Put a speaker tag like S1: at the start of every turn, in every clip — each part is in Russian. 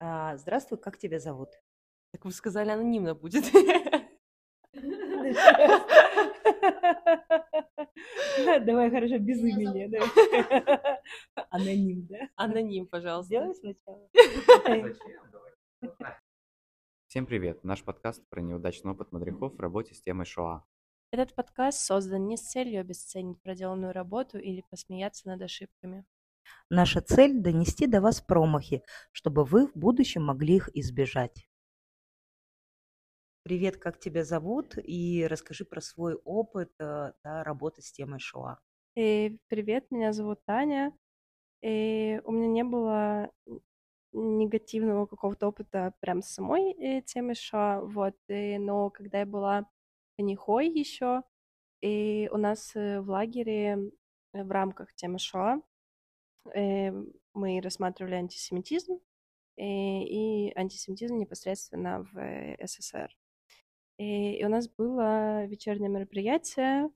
S1: А, здравствуй, как тебя зовут?
S2: Так вы сказали, анонимно будет.
S1: Давай, хорошо, без имени. Аноним, да?
S2: Аноним, пожалуйста.
S1: Сделай сначала.
S3: Всем привет! Наш подкаст про неудачный опыт мадрихов в работе с темой Шоа.
S4: Этот подкаст создан не с целью обесценить проделанную работу или посмеяться над ошибками.
S1: Наша цель – донести до вас промахи, чтобы вы в будущем могли их избежать. Привет, как тебя зовут? И расскажи про свой опыт э, да, работы с темой Шоа.
S4: И привет, меня зовут Таня. И у меня не было негативного какого-то опыта прям с самой э, темой ША, вот, и- но когда я была конихой еще, и у нас э, в лагере э, в рамках темы ШОА э, мы рассматривали антисемитизм э, и антисемитизм непосредственно в э, СССР. И, у нас было вечернее мероприятие,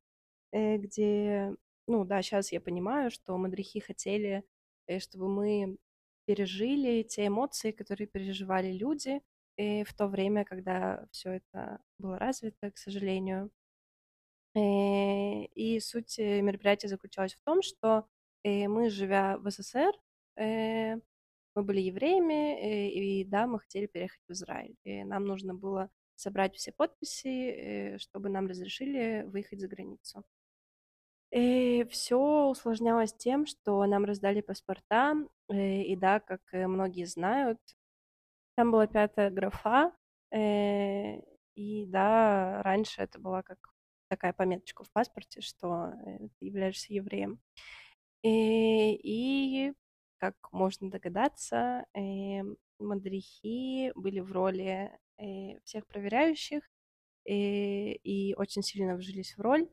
S4: э, где, ну да, сейчас я понимаю, что мадрихи хотели, э, чтобы мы пережили те эмоции, которые переживали люди э, в то время, когда все это было развито, к сожалению. Э, И суть э, мероприятия заключалась в том, что э, мы, живя в СССР, э, мы были евреями, э, и да, мы хотели переехать в Израиль. И нам нужно было собрать все подписи, э, чтобы нам разрешили выехать за границу. И все усложнялось тем, что нам раздали паспорта, э, и да, как э, многие знают, там была пятая графа, э, и да, раньше это была как такая пометочка в паспорте, что э, ты являешься евреем. И, и как можно догадаться, э, мадрихи были в роли э, всех проверяющих э, и очень сильно вжились в роль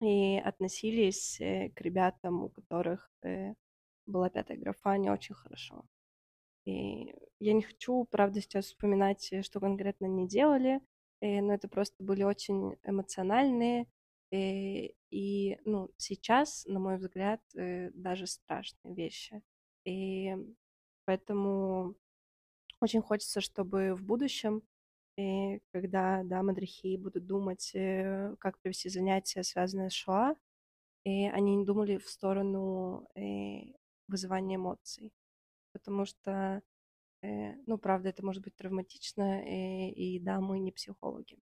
S4: и относились э, к ребятам, у которых э, была пятая графа, не очень хорошо. И я не хочу, правда, сейчас вспоминать, э, что конкретно они делали, э, но это просто были очень эмоциональные э, и, ну, сейчас, на мой взгляд, э, даже страшные вещи. И поэтому очень хочется, чтобы в будущем, э, когда, да, мадрихи будут думать, э, как провести занятия, связанные с Шоа, и они не думали в сторону вызывания эмоций. Потому что, ну, правда, это может быть травматично, э, и да, мы не психологи.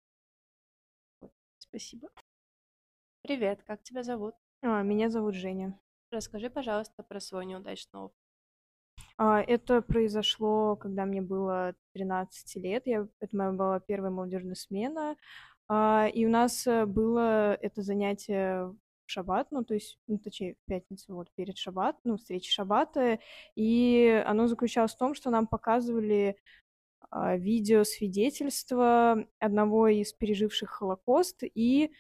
S4: Вот, Спасибо. Привет, как тебя зовут?
S5: А, Меня зовут Женя.
S4: Расскажи, пожалуйста, про свой неудачный опыт.
S5: А, Это произошло, когда мне было 13 лет. Я, это моя была первая молодежная смена. А, И у нас э, было это занятие в шаббат, ну, то есть, ну, точнее, в пятницу, вот, перед шаббат, ну, встречи шаббата. И оно заключалось в том, что нам показывали а, видео свидетельства одного из переживших Холокост, и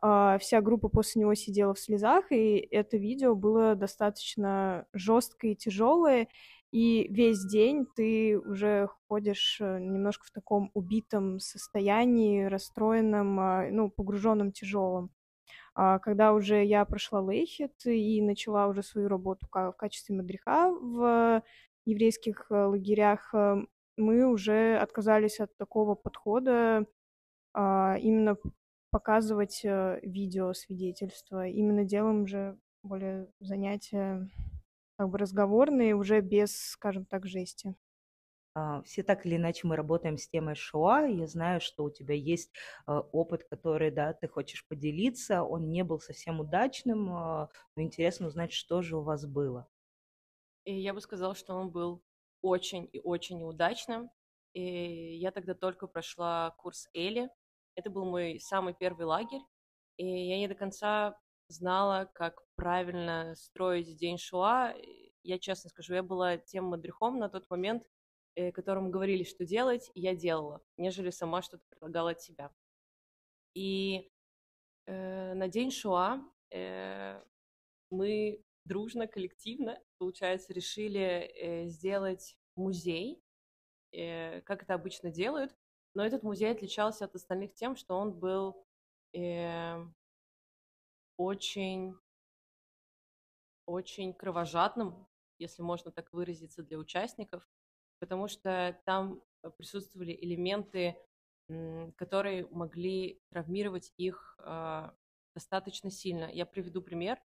S5: вся группа после него сидела в слезах, и это видео было достаточно жесткое и тяжелое, и весь день ты уже ходишь э, немножко в таком убитом состоянии, расстроенном, а, ну, погруженном тяжелом. А Когда уже я прошла Лейхет и начала уже свою работу в качестве мадриха в еврейских э, лагерях, э, мы уже отказались от такого подхода, а, именно показывать э, видео свидетельства. Именно делаем уже более занятия как бы разговорные, уже без, скажем так, жести.
S1: А, Все так или иначе мы работаем с темой Шоа. Я знаю, что у тебя есть э, опыт, который, да, ты хочешь поделиться. Он не был совсем удачным, а, но интересно узнать, что же у вас было.
S2: И я бы сказала, что он был очень и очень неудачным. И я тогда только прошла курс Эли. Это был мой самый первый лагерь. И я не до конца знала, как правильно строить день Шуа. Я честно скажу, я была тем мадрихом на тот момент, э, которому говорили, что делать, и я делала, нежели сама что-то предлагала от себя. И э, на день Шуа э, мы дружно, коллективно, получается, решили э, сделать музей, э, как это обычно делают, но этот музей отличался от остальных тем, что он был э, очень, очень кровожадным, если можно так выразиться, для участников. потому что там присутствовали элементы, которые могли травмировать их э, достаточно сильно. Я приведу пример.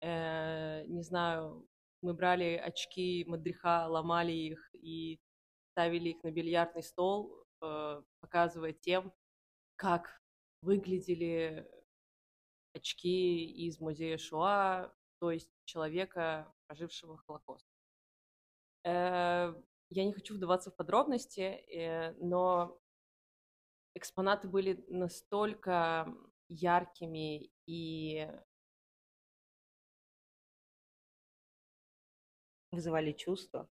S2: Э, не знаю, мы брали очки Мадриха, ломали их и ставили их на бильярдный стол, э, показывая тем, как выглядели очки из музея Шуа, то есть человека, прожившего Холокост. Э, я не хочу вдаваться в подробности, э, но экспонаты были настолько яркими и
S1: вызывали чувства.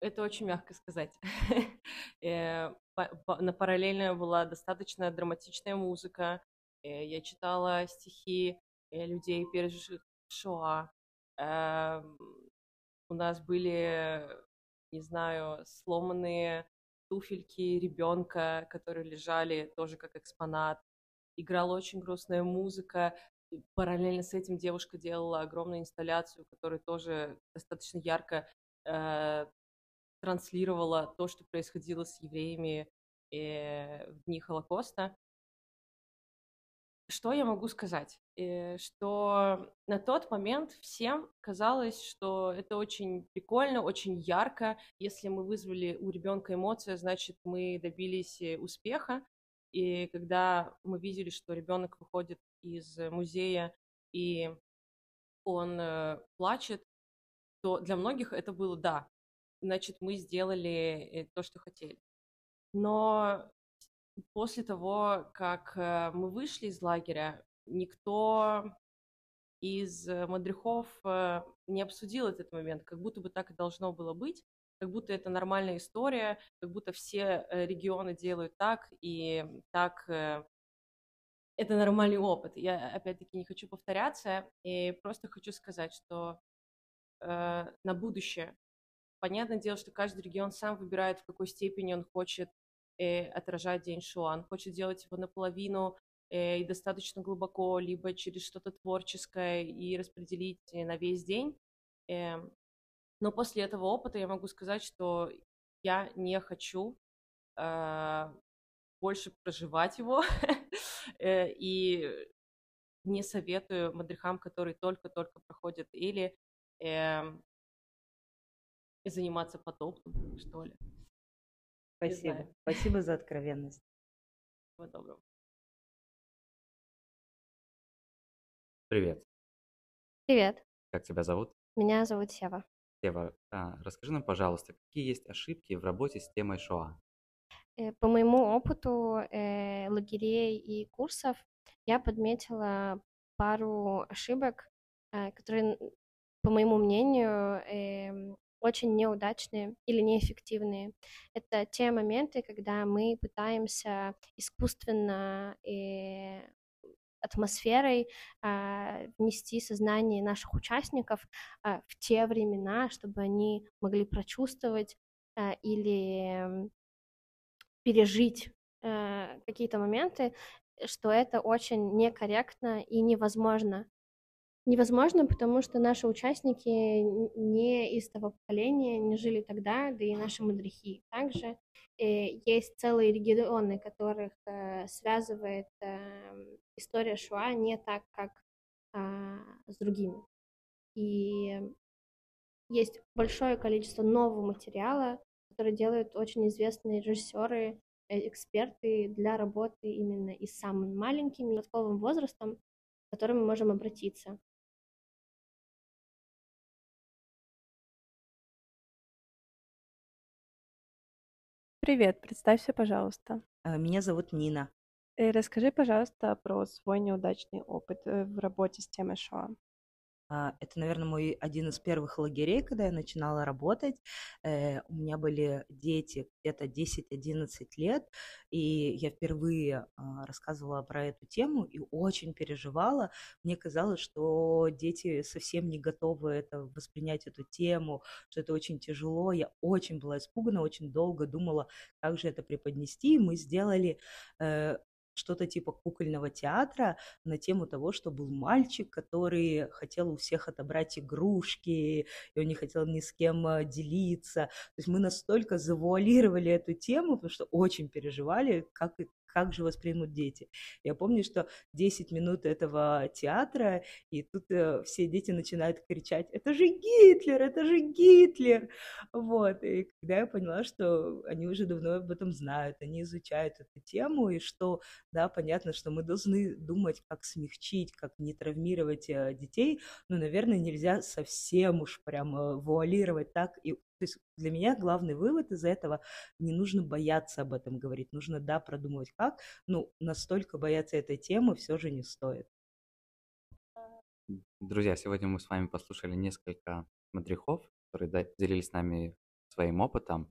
S2: Это очень мягко сказать. Э, на параллельно была достаточно драматичная музыка. Я читала стихи людей, переживших Шоа. Эм, у нас были, не знаю, сломанные туфельки ребенка, которые лежали тоже как экспонат. Играла очень грустная музыка. И параллельно с этим девушка делала огромную инсталляцию, которая тоже достаточно ярко э, транслировала то, что происходило с евреями э, в дни Холокоста. Что я могу сказать? Э, что на тот момент всем казалось, что это очень прикольно, очень ярко. Если мы вызвали у ребенка эмоции, значит, мы добились э, успеха. И когда мы видели, что ребенок выходит из музея и он плачет, то для многих это было да, значит, мы сделали то, что хотели. Но после того, как э, мы вышли из лагеря, никто из э, мадрихов э, не обсудил этот момент, как будто бы так и должно было быть, как будто это нормальная история, как будто все регионы делают так, и так это нормальный опыт. Я, опять-таки, не хочу повторяться, и просто хочу сказать, что э, на будущее, понятное дело, что каждый регион сам выбирает, в какой степени он хочет э, отражать день Шуан, хочет делать его наполовину э, и достаточно глубоко, либо через что-то творческое и распределить на весь день. Э, но после этого опыта я могу сказать, что я не хочу э, больше проживать его э, и не советую мадрихам, которые только-только проходят или э, заниматься подобным, что ли.
S1: Спасибо. Спасибо за откровенность.
S2: Всего доброго.
S3: Привет.
S6: Привет,
S3: Как тебя зовут?
S6: меня зовут Сева.
S3: Ева, а, расскажи нам, пожалуйста, какие есть ошибки в работе с темой Шоа?
S6: Э, По моему опыту э, лагерей и курсов я подметила пару ошибок, э, которые, по моему мнению, эм, очень неудачные или неэффективные. Это те моменты, когда мы пытаемся искусственно и атмосферой а, внести сознание наших участников а, в те времена, чтобы они могли прочувствовать а, или пережить а, какие-то моменты, что это очень некорректно и невозможно. Невозможно, потому что наши участники не из того поколения, не жили тогда, да и наши мудрехи. Также э, есть целые регионы, которых э, связывает э, история Шуа не так, как а, с другими. И есть большое количество нового материала, который делают очень известные режиссеры, эксперты для работы именно и с самыми маленькими подростковым возрастом, к которым мы можем обратиться.
S4: Привет, представься, пожалуйста.
S1: Э, Меня зовут Нина.
S4: И расскажи, пожалуйста, про свой неудачный опыт э, в работе с темой Шоа.
S1: А, Это, наверное, мой один из первых лагерей, когда я начинала работать. Э, У меня были дети где-то 10-11 лет, и я впервые а, рассказывала про эту тему и очень переживала. Мне казалось, что дети совсем не готовы это воспринять эту тему, что это очень тяжело. Я очень была испугана, очень долго думала, как же это преподнести. Мы сделали э, что-то типа кукольного театра на тему того, что был мальчик, который хотел у всех отобрать игрушки, и он не хотел ни с кем э, делиться. То есть мы настолько завуалировали эту тему, потому что очень переживали, как, как же воспримут дети. Я помню, что 10 минут этого театра, и тут э, все дети начинают кричать, это же Гитлер, это же Гитлер. Вот, и когда я поняла, что они уже давно об этом знают, они изучают эту тему, и что, да, понятно, что мы должны думать, как смягчить, как не травмировать э, детей, но, наверное, нельзя совсем уж прям вуалировать так и то есть для меня главный вывод из этого – не нужно бояться об этом говорить, нужно, да, продумывать как, ну, настолько бояться этой темы все же не стоит.
S3: Друзья, сегодня мы с вами послушали несколько мадрихов, которые делились с нами своим опытом.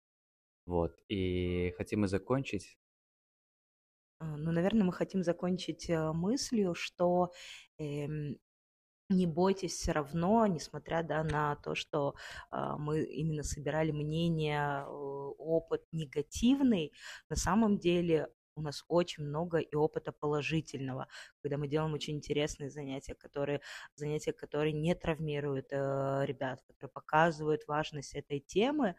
S3: Вот. И хотим мы закончить.
S1: А, ну, наверное, мы хотим закончить э, мыслью, что эм, не бойтесь все равно, несмотря да, на то, что э, мы именно собирали мнение, э, опыт негативный, на самом деле у нас очень много и опыта положительного, когда мы делаем очень интересные занятия, которые, занятия, которые не травмируют э, ребят, которые показывают важность этой темы.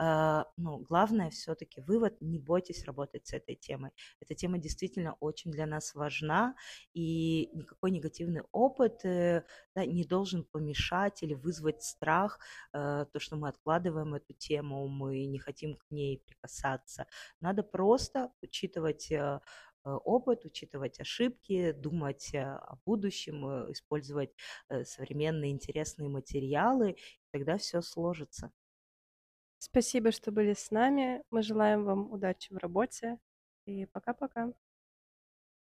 S1: Э, но главное все-таки вывод, не бойтесь работать с этой темой. Эта тема действительно очень для нас важна, и никакой негативный опыт э, да, не должен помешать или вызвать страх, э, то, что мы откладываем эту тему, мы не хотим к ней прикасаться. Надо просто учитывать э, опыт, учитывать ошибки, думать о будущем, использовать современные интересные материалы, тогда все сложится.
S4: Спасибо, что были с нами. Мы желаем вам удачи в работе. И пока-пока.